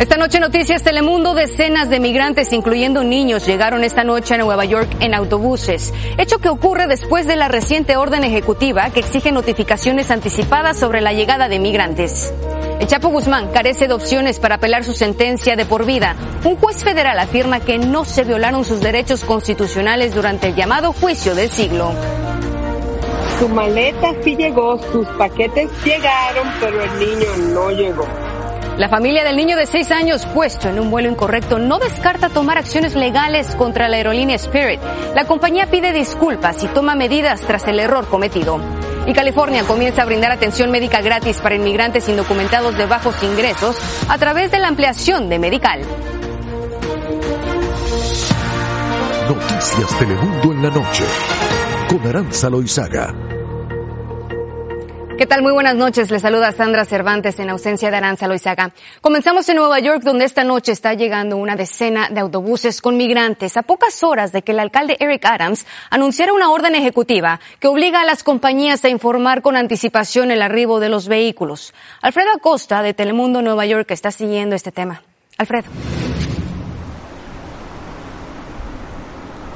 Esta noche Noticias Telemundo, decenas de migrantes, incluyendo niños, llegaron esta noche a Nueva York en autobuses, hecho que ocurre después de la reciente orden ejecutiva que exige notificaciones anticipadas sobre la llegada de migrantes. El Chapo Guzmán carece de opciones para apelar su sentencia de por vida. Un juez federal afirma que no se violaron sus derechos constitucionales durante el llamado juicio del siglo. Su maleta sí llegó, sus paquetes llegaron, pero el niño no llegó. La familia del niño de seis años puesto en un vuelo incorrecto no descarta tomar acciones legales contra la aerolínea Spirit. La compañía pide disculpas y toma medidas tras el error cometido. Y California comienza a brindar atención médica gratis para inmigrantes indocumentados de bajos ingresos a través de la ampliación de Medical. Noticias Telemundo en la noche con Aranza. ¿Qué tal? Muy buenas noches. Les saluda Sandra Cervantes en ausencia de Aranza Loizaga. Comenzamos en Nueva York, donde esta noche está llegando una decena de autobuses con migrantes a pocas horas de que el alcalde Eric Adams anunciara una orden ejecutiva que obliga a las compañías a informar con anticipación el arribo de los vehículos. Alfredo Acosta de Telemundo Nueva York está siguiendo este tema. Alfredo.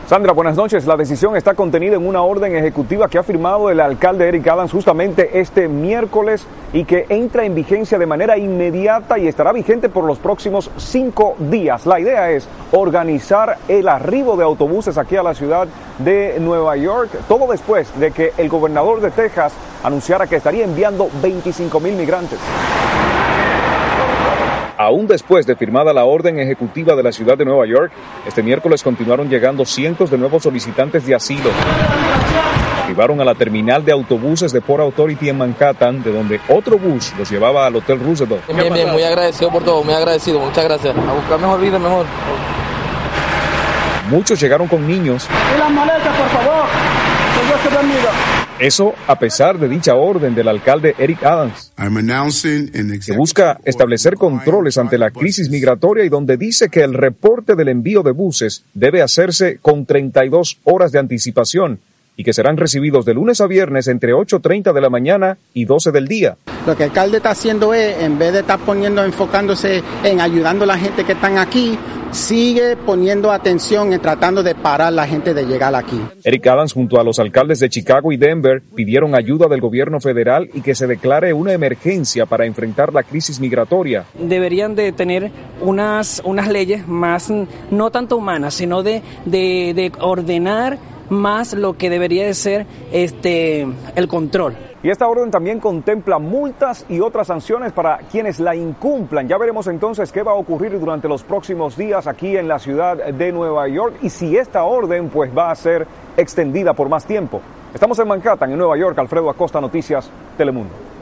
Sandra, buenas noches. La decisión está contenida en una orden ejecutiva que ha firmado el alcalde Eric Adams justamente este miércoles y que entra en vigencia de manera inmediata y estará vigente por los próximos cinco días. La idea es organizar el arribo de autobuses aquí a la ciudad de Nueva York, todo después de que el gobernador de Texas anunciara que estaría enviando 25 mil migrantes. Aún después de firmada la orden ejecutiva de la ciudad de Nueva York, este miércoles continuaron llegando cientos de nuevos solicitantes de asilo. Arribaron a la terminal de autobuses de Port Authority en Manhattan, de donde otro bus los llevaba al Hotel Roosevelt. Bien, bien, muy agradecido por todo, muy agradecido, muchas gracias. A buscar mejor vida, mejor. Muchos llegaron con niños. Y las maletas, por favor. Que Dios te bendiga. Eso a pesar de dicha orden del alcalde Eric Adams, que busca establecer controles ante la crisis migratoria y donde dice que el reporte del envío de buses debe hacerse con 32 horas de anticipación y que serán recibidos de lunes a viernes entre 8.30 de la mañana y 12 del día. Lo que el alcalde está haciendo es, en vez de estar poniendo, enfocándose en ayudando a la gente que están aquí, sigue poniendo atención en tratando de parar a la gente de llegar aquí. Eric Adams junto a los alcaldes de Chicago y Denver pidieron ayuda del gobierno federal y que se declare una emergencia para enfrentar la crisis migratoria. Deberían de tener unas, unas leyes más, no tanto humanas, sino de, de, de ordenar más lo que debería de ser este, el control. Y esta orden también contempla multas y otras sanciones para quienes la incumplan. Ya veremos entonces qué va a ocurrir durante los próximos días aquí en la ciudad de Nueva York y si esta orden pues va a ser extendida por más tiempo. Estamos en Manhattan, en Nueva York. Alfredo Acosta, Noticias, Telemundo.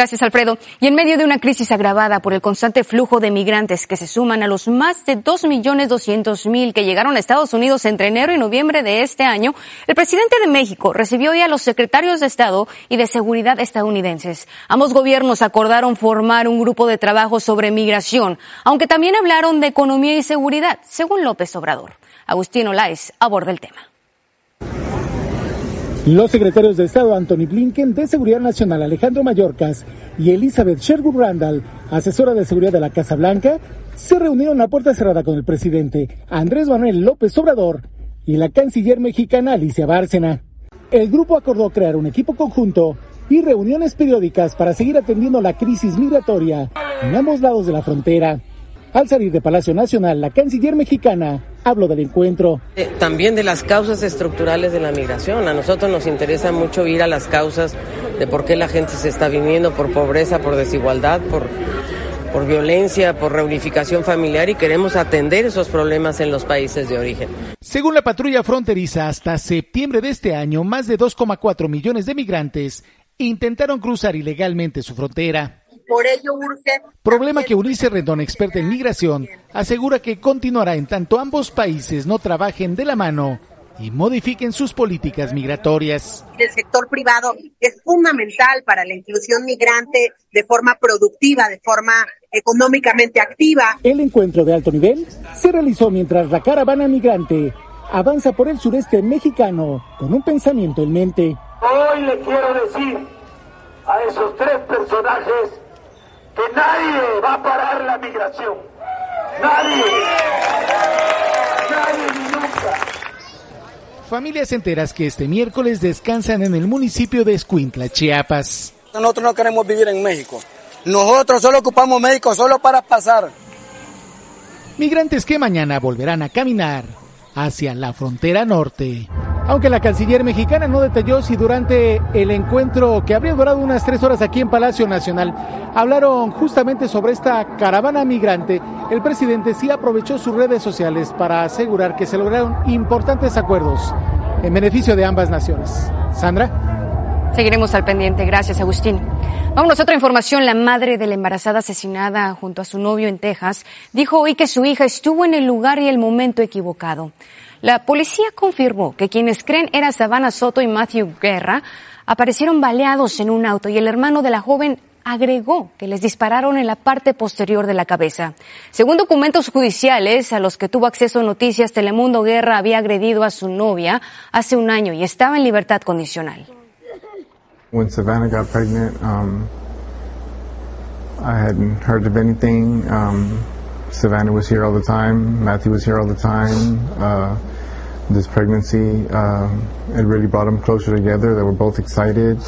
Gracias, Alfredo. Y en medio de una crisis agravada por el constante flujo de migrantes que se suman a los más de 2.200.000 que llegaron a Estados Unidos entre enero y noviembre de este año, el presidente de México recibió hoy a los secretarios de Estado y de Seguridad estadounidenses. Ambos gobiernos acordaron formar un grupo de trabajo sobre migración, aunque también hablaron de economía y seguridad, según López Obrador. Agustín Olaez aborda el tema. Los secretarios de Estado Anthony Blinken de Seguridad Nacional Alejandro Mayorkas y Elizabeth Sherwood Randall, asesora de seguridad de la Casa Blanca, se reunieron a puerta cerrada con el presidente Andrés Manuel López Obrador y la canciller mexicana Alicia Bárcena. El grupo acordó crear un equipo conjunto y reuniones periódicas para seguir atendiendo la crisis migratoria en ambos lados de la frontera. Al salir de Palacio Nacional, la canciller mexicana habló del encuentro. Eh, también de las causas estructurales de la migración. A nosotros nos interesa mucho ir a las causas de por qué la gente se está viniendo, por pobreza, por desigualdad, por, por violencia, por reunificación familiar y queremos atender esos problemas en los países de origen. Según la patrulla fronteriza, hasta septiembre de este año, más de 2,4 millones de migrantes intentaron cruzar ilegalmente su frontera. Por ello urge. Problema que Unice Rendón, experta en migración, asegura que continuará en tanto ambos países no trabajen de la mano y modifiquen sus políticas migratorias. El sector privado es fundamental para la inclusión migrante de forma productiva, de forma económicamente activa. El encuentro de alto nivel se realizó mientras la caravana migrante avanza por el sureste mexicano con un pensamiento en mente. Hoy le quiero decir a esos tres personajes que nadie va a parar la migración. Nadie. Nadie ni nunca. Familias enteras que este miércoles descansan en el municipio de Escuintla, Chiapas. Nosotros no queremos vivir en México. Nosotros solo ocupamos México solo para pasar. Migrantes que mañana volverán a caminar hacia la frontera norte. Aunque la canciller mexicana no detalló si durante el encuentro que habría durado unas tres horas aquí en Palacio Nacional hablaron justamente sobre esta caravana migrante, el presidente sí aprovechó sus redes sociales para asegurar que se lograron importantes acuerdos en beneficio de ambas naciones. Sandra. Seguiremos al pendiente. Gracias, Agustín. Vámonos a otra información. La madre de la embarazada asesinada junto a su novio en Texas dijo hoy que su hija estuvo en el lugar y el momento equivocado. La policía confirmó que quienes creen era Savannah Soto y Matthew Guerra aparecieron baleados en un auto y el hermano de la joven agregó que les dispararon en la parte posterior de la cabeza. Según documentos judiciales a los que tuvo acceso Noticias Telemundo, Guerra había agredido a su novia hace un año y estaba en libertad condicional. When Savannah got pregnant, um, I hadn't heard of anything. Um, Savannah was here all the time. Matthew was here all the time. Uh, this pregnancy, uh, it really brought them closer together. They were both excited.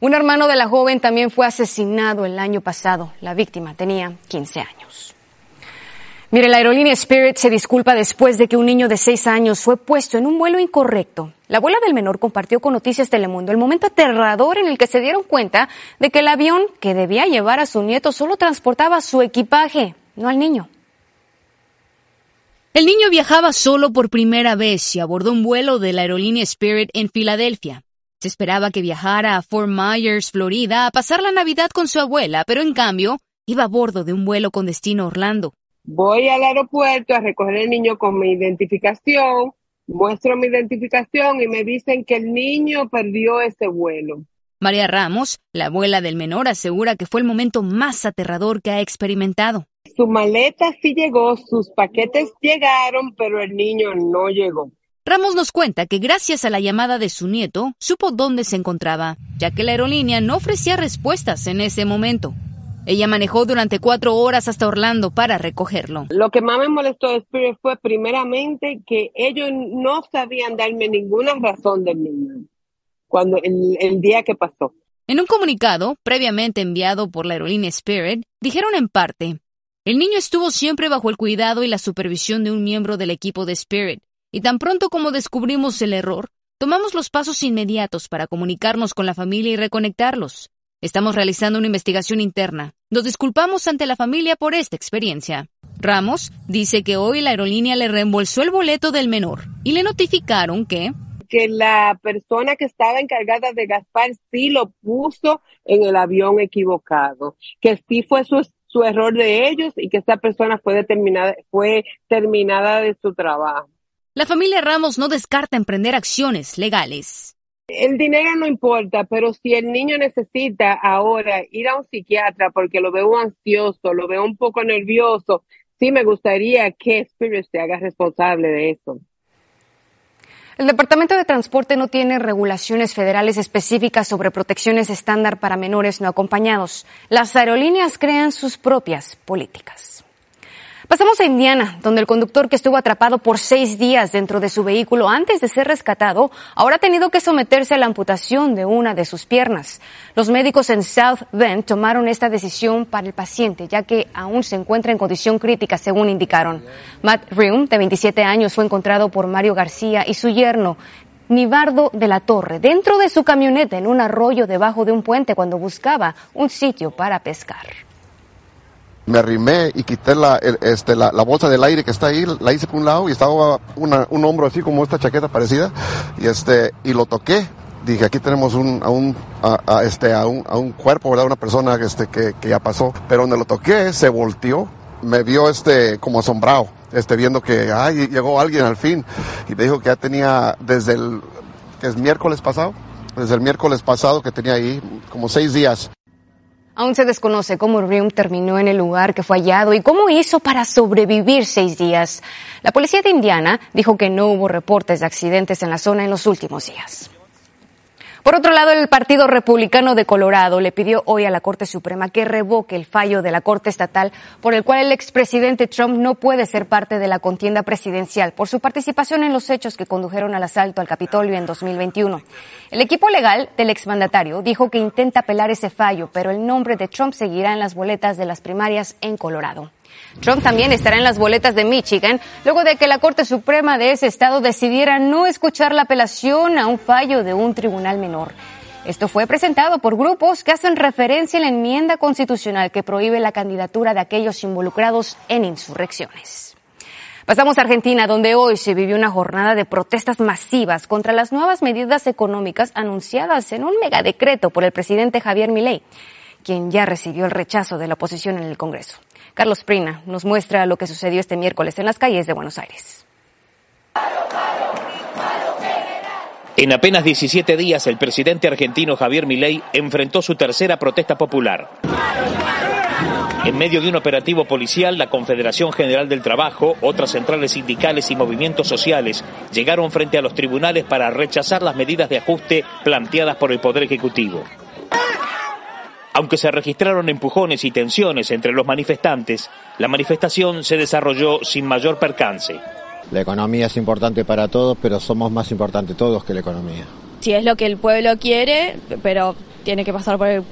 Un hermano de la joven también fue asesinado el año pasado. La víctima tenía 15 años. Mire, la aerolínea Spirit se disculpa después de que un niño de seis años fue puesto en un vuelo incorrecto. La abuela del menor compartió con Noticias Telemundo el momento aterrador en el que se dieron cuenta de que el avión que debía llevar a su nieto solo transportaba su equipaje, no al niño. El niño viajaba solo por primera vez y abordó un vuelo de la aerolínea Spirit en Filadelfia. Se esperaba que viajara a Fort Myers, Florida, a pasar la Navidad con su abuela, pero en cambio iba a bordo de un vuelo con destino a Orlando. Voy al aeropuerto a recoger el niño con mi identificación, muestro mi identificación y me dicen que el niño perdió ese vuelo. María Ramos, la abuela del menor, asegura que fue el momento más aterrador que ha experimentado. Su maleta sí llegó, sus paquetes llegaron, pero el niño no llegó. Ramos nos cuenta que gracias a la llamada de su nieto, supo dónde se encontraba, ya que la aerolínea no ofrecía respuestas en ese momento. Ella manejó durante cuatro horas hasta Orlando para recogerlo. Lo que más me molestó de Spirit fue primeramente que ellos no sabían darme ninguna razón del niño cuando el, el día que pasó. En un comunicado previamente enviado por la aerolínea Spirit, dijeron en parte, el niño estuvo siempre bajo el cuidado y la supervisión de un miembro del equipo de Spirit, y tan pronto como descubrimos el error, tomamos los pasos inmediatos para comunicarnos con la familia y reconectarlos. Estamos realizando una investigación interna. Nos disculpamos ante la familia por esta experiencia. Ramos dice que hoy la aerolínea le reembolsó el boleto del menor y le notificaron que que la persona que estaba encargada de Gaspar sí lo puso en el avión equivocado, que sí fue su, su error de ellos y que esa persona fue determinada, fue terminada de su trabajo. La familia Ramos no descarta emprender acciones legales. El dinero no importa, pero si el niño necesita ahora ir a un psiquiatra porque lo veo ansioso, lo veo un poco nervioso, sí me gustaría que Spirit se haga responsable de eso. El Departamento de Transporte no tiene regulaciones federales específicas sobre protecciones estándar para menores no acompañados. Las aerolíneas crean sus propias políticas. Pasamos a Indiana, donde el conductor que estuvo atrapado por seis días dentro de su vehículo antes de ser rescatado, ahora ha tenido que someterse a la amputación de una de sus piernas. Los médicos en South Bend tomaron esta decisión para el paciente, ya que aún se encuentra en condición crítica, según indicaron. Matt Rium, de 27 años, fue encontrado por Mario García y su yerno, Nibardo de la Torre, dentro de su camioneta en un arroyo debajo de un puente cuando buscaba un sitio para pescar me arrimé y quité la, este, la, bolsa del aire que está ahí, la hice por un lado y estaba un hombro así como esta chaqueta parecida y este y lo toqué. Dije, aquí tenemos un, a, un, a, este, a, un, a un cuerpo, ¿verdad? Una persona este, que, que ya pasó. Pero donde lo toqué, se volteó, me vio este, como asombrado, este, viendo que, ay, llegó alguien al fin. Y me dijo que ya tenía desde el, que es miércoles pasado, desde el miércoles pasado que tenía ahí como seis días. Aún se desconoce cómo Rium terminó en el lugar que fue hallado y cómo hizo para sobrevivir seis días. La policía de Indiana dijo que no hubo reportes de accidentes en la zona en los últimos días. Por otro lado, el Partido Republicano de Colorado le pidió hoy a la Corte Suprema que revoque el fallo de la Corte Estatal por el cual el expresidente Trump no puede ser parte de la contienda presidencial por su participación en los hechos que condujeron al asalto al Capitolio en 2021. El equipo legal del exmandatario dijo que intenta apelar ese fallo, pero el nombre de Trump seguirá en las boletas de las primarias en Colorado. Trump también estará en las boletas de Michigan luego de que la Corte Suprema de ese estado decidiera no escuchar la apelación a un fallo de un tribunal menor. Esto fue presentado por grupos que hacen referencia a la enmienda constitucional que prohíbe la candidatura de aquellos involucrados en insurrecciones. Pasamos a Argentina, donde hoy se vivió una jornada de protestas masivas contra las nuevas medidas económicas anunciadas en un megadecreto por el presidente Javier Milei, quien ya recibió el rechazo de la oposición en el Congreso. Carlos Prina nos muestra lo que sucedió este miércoles en las calles de Buenos Aires. En apenas 17 días, el presidente argentino Javier Milei enfrentó su tercera protesta popular. En medio de un operativo policial, la Confederación General del Trabajo, otras centrales sindicales y movimientos sociales llegaron frente a los tribunales para rechazar las medidas de ajuste planteadas por el Poder Ejecutivo. Aunque se registraron empujones y tensiones entre los manifestantes, la manifestación se desarrolló sin mayor percance. La economía es importante para todos, pero somos más importantes todos que la economía. Si es lo que el pueblo quiere, pero tiene que pasar por el,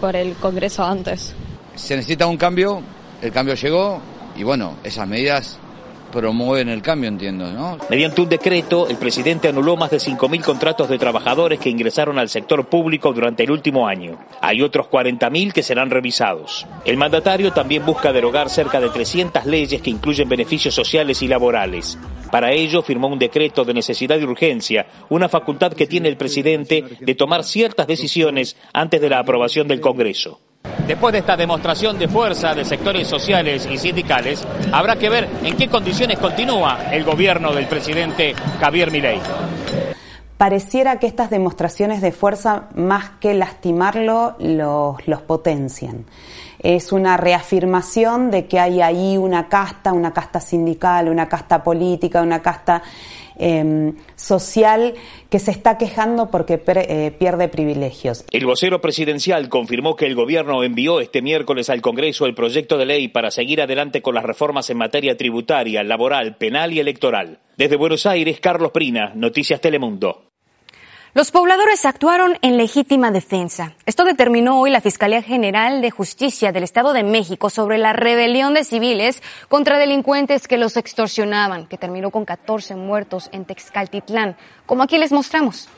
por el Congreso antes. Se necesita un cambio, el cambio llegó y bueno, esas medidas promueven el cambio, entiendo, ¿no? Mediante un decreto, el presidente anuló más de 5.000 contratos de trabajadores que ingresaron al sector público durante el último año. Hay otros 40.000 que serán revisados. El mandatario también busca derogar cerca de 300 leyes que incluyen beneficios sociales y laborales. Para ello firmó un decreto de necesidad y urgencia, una facultad que tiene el presidente de tomar ciertas decisiones antes de la aprobación del Congreso. Después de esta demostración de fuerza de sectores sociales y sindicales, habrá que ver en qué condiciones continúa el gobierno del presidente Javier Milei. Pareciera que estas demostraciones de fuerza, más que lastimarlo, los, los potencian es una reafirmación de que hay ahí una casta, una casta sindical, una casta política, una casta eh, social que se está quejando porque eh, pierde privilegios. El vocero presidencial confirmó que el gobierno envió este miércoles al Congreso el proyecto de ley para seguir adelante con las reformas en materia tributaria, laboral, penal y electoral. Desde Buenos Aires, Carlos Prina, Noticias Telemundo. Los pobladores actuaron en legítima defensa. Esto determinó hoy la Fiscalía General de Justicia del Estado de México sobre la rebelión de civiles contra delincuentes que los extorsionaban, que terminó con 14 muertos en Texcaltitlán, como aquí les mostramos.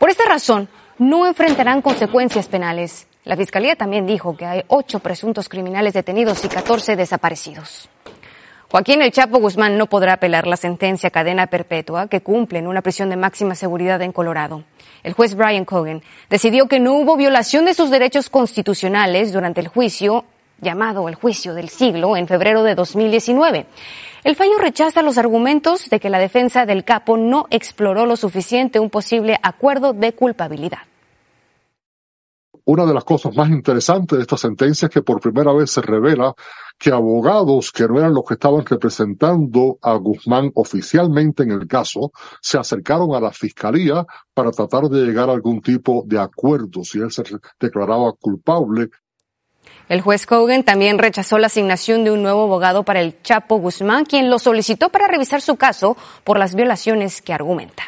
Por esta razón, no enfrentarán consecuencias penales. La Fiscalía también dijo que hay ocho presuntos criminales detenidos y 14 desaparecidos. Joaquín El Chapo Guzmán no podrá apelar la sentencia cadena perpetua que cumple en una prisión de máxima seguridad en Colorado. El juez Brian Cogan decidió que no hubo violación de sus derechos constitucionales durante el juicio llamado el juicio del siglo en febrero de 2019. El fallo rechaza los argumentos de que la defensa del capo no exploró lo suficiente un posible acuerdo de culpabilidad una de las cosas más interesantes de esta sentencia es que por primera vez se revela que abogados que no eran los que estaban representando a Guzmán oficialmente en el caso, se acercaron a la fiscalía para tratar de llegar a algún tipo de acuerdo si él se declaraba culpable. El juez Cogan también rechazó la asignación de un nuevo abogado para el Chapo Guzmán, quien lo solicitó para revisar su caso por las violaciones que argumenta.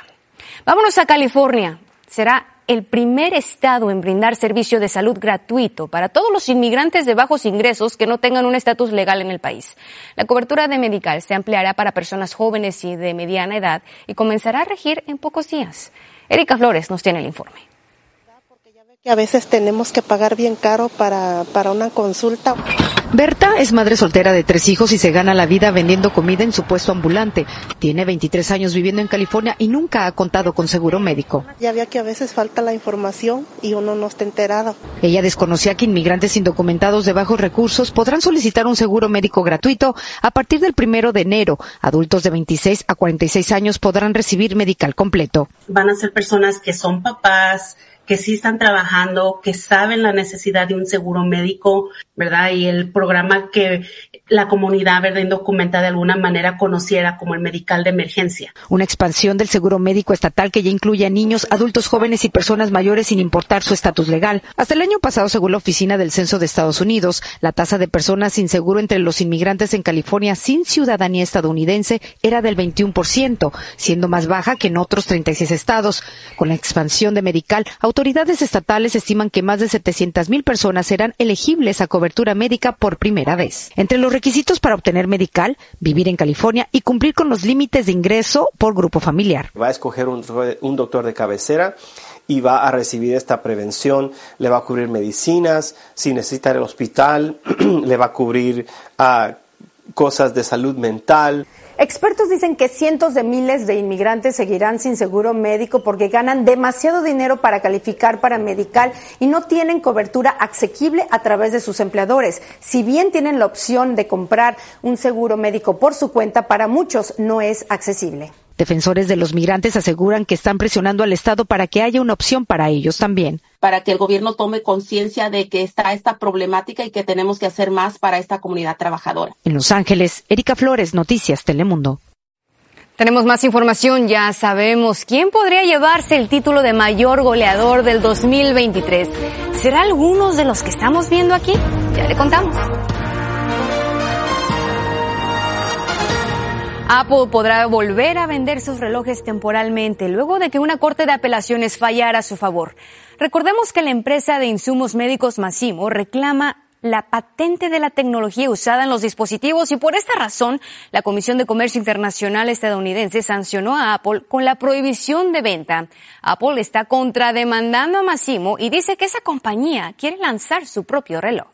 Vámonos a California. Será el primer estado en brindar servicio de salud gratuito para todos los inmigrantes de bajos ingresos que no tengan un estatus legal en el país. La cobertura de medical se ampliará para personas jóvenes y de mediana edad y comenzará a regir en pocos días. Erika Flores nos tiene el informe que a veces tenemos que pagar bien caro para, para una consulta. Berta es madre soltera de tres hijos y se gana la vida vendiendo comida en su puesto ambulante. Tiene 23 años viviendo en California y nunca ha contado con seguro médico. Ya había que a veces falta la información y uno no está enterado. Ella desconocía que inmigrantes indocumentados de bajos recursos podrán solicitar un seguro médico gratuito a partir del primero de enero. Adultos de 26 a 46 años podrán recibir medical completo. Van a ser personas que son papás, que sí están trabajando, que saben la necesidad de un seguro médico, ¿verdad? Y el programa que la comunidad verde indocumentada de alguna manera conociera como el medical de emergencia. Una expansión del seguro médico estatal que ya incluye a niños, adultos jóvenes y personas mayores sin importar su estatus legal. Hasta el año pasado, según la Oficina del Censo de Estados Unidos, la tasa de personas sin seguro entre los inmigrantes en California sin ciudadanía estadounidense era del 21%, siendo más baja que en otros 36 estados. Con la expansión de medical, autoridades estatales estiman que más de 700 mil personas serán elegibles a cobertura médica por primera vez. Entre los requisitos para obtener medical, vivir en California y cumplir con los límites de ingreso por grupo familiar. Va a escoger un, doctor de cabecera y va a recibir esta prevención, le va a cubrir medicinas, si necesita el hospital, le va a cubrir uh, cosas de salud mental. Expertos dicen que cientos de miles de inmigrantes seguirán sin seguro médico porque ganan demasiado dinero para calificar para medical y no tienen cobertura asequible a través de sus empleadores. Si bien tienen la opción de comprar un seguro médico por su cuenta, para muchos no es accesible. Defensores de los migrantes aseguran que están presionando al Estado para que haya una opción para ellos también. Para que el gobierno tome conciencia de que está esta problemática y que tenemos que hacer más para esta comunidad trabajadora. En Los Ángeles, Erika Flores, Noticias Telemundo. Tenemos más información, ya sabemos quién podría llevarse el título de mayor goleador del 2023. ¿Será algunos de los que estamos viendo aquí? Ya le contamos. Apple podrá volver a vender sus relojes temporalmente luego de que una corte de apelaciones fallara a su favor. Recordemos que la empresa de insumos médicos Massimo reclama la patente de la tecnología usada en los dispositivos y por esta razón la Comisión de Comercio Internacional estadounidense sancionó a Apple con la prohibición de venta. Apple está contrademandando a Massimo y dice que esa compañía quiere lanzar su propio reloj.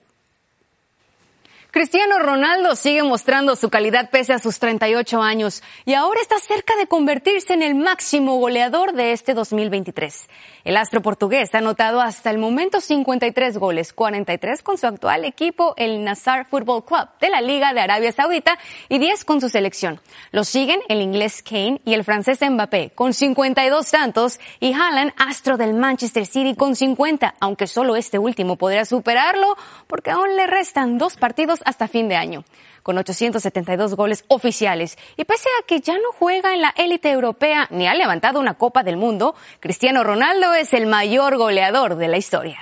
Cristiano Ronaldo sigue mostrando su calidad pese a sus 38 años y ahora está cerca de convertirse en el máximo goleador de este 2023. El astro portugués ha anotado hasta el momento 53 goles, 43 con su actual equipo, el Nassar Football Club de la Liga de Arabia Saudita y 10 con su selección. Lo siguen el inglés Kane y el francés Mbappé con 52 tantos y Haaland, astro del Manchester City con 50, aunque solo este último podría superarlo porque aún le restan dos partidos hasta fin de año, con 872 goles oficiales. Y pese a que ya no juega en la élite europea ni ha levantado una Copa del Mundo, Cristiano Ronaldo es el mayor goleador de la historia.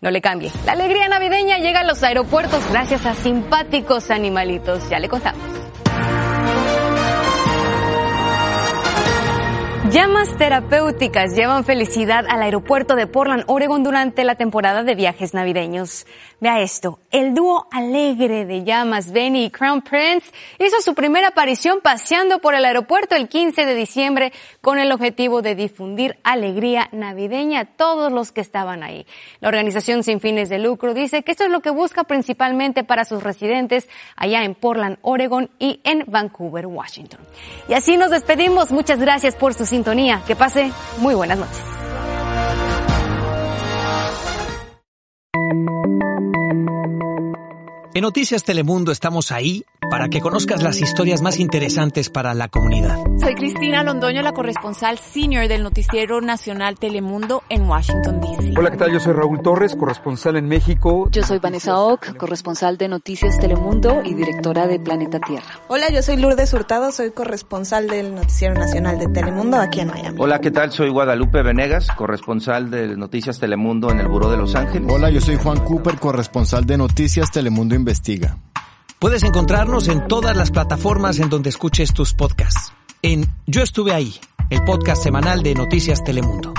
No le cambie. La alegría navideña llega a los aeropuertos gracias a simpáticos animalitos. Ya le contamos. Llamas terapéuticas llevan felicidad al aeropuerto de Portland, Oregon durante la temporada de viajes navideños. Vea esto, el dúo alegre de llamas Benny y Crown Prince hizo su primera aparición paseando por el aeropuerto el 15 de diciembre con el objetivo de difundir alegría navideña a todos los que estaban ahí. La organización sin fines de lucro dice que esto es lo que busca principalmente para sus residentes allá en Portland, Oregon y en Vancouver, Washington. Y así nos despedimos. Muchas gracias por su sintonía. Que pase muy buenas noches. En Noticias Telemundo estamos ahí para que conozcas las historias más interesantes para la comunidad. Soy Cristina Londoño, la corresponsal senior del Noticiero Nacional Telemundo en Washington, D.C. Hola, ¿qué tal? Yo soy Raúl Torres, corresponsal en México. Yo soy Vanessa Ock, corresponsal de Noticias Telemundo y directora de Planeta Tierra. Hola, yo soy Lourdes Hurtado, soy corresponsal del Noticiero Nacional de Telemundo aquí en Miami. Hola, ¿qué tal? Soy Guadalupe Venegas, corresponsal de Noticias Telemundo en el Buró de Los Ángeles. Hola, yo soy Juan Cooper, corresponsal de Noticias Telemundo Investiga. Puedes encontrarnos en todas las plataformas en donde escuches tus podcasts. En Yo estuve ahí, el podcast semanal de Noticias Telemundo.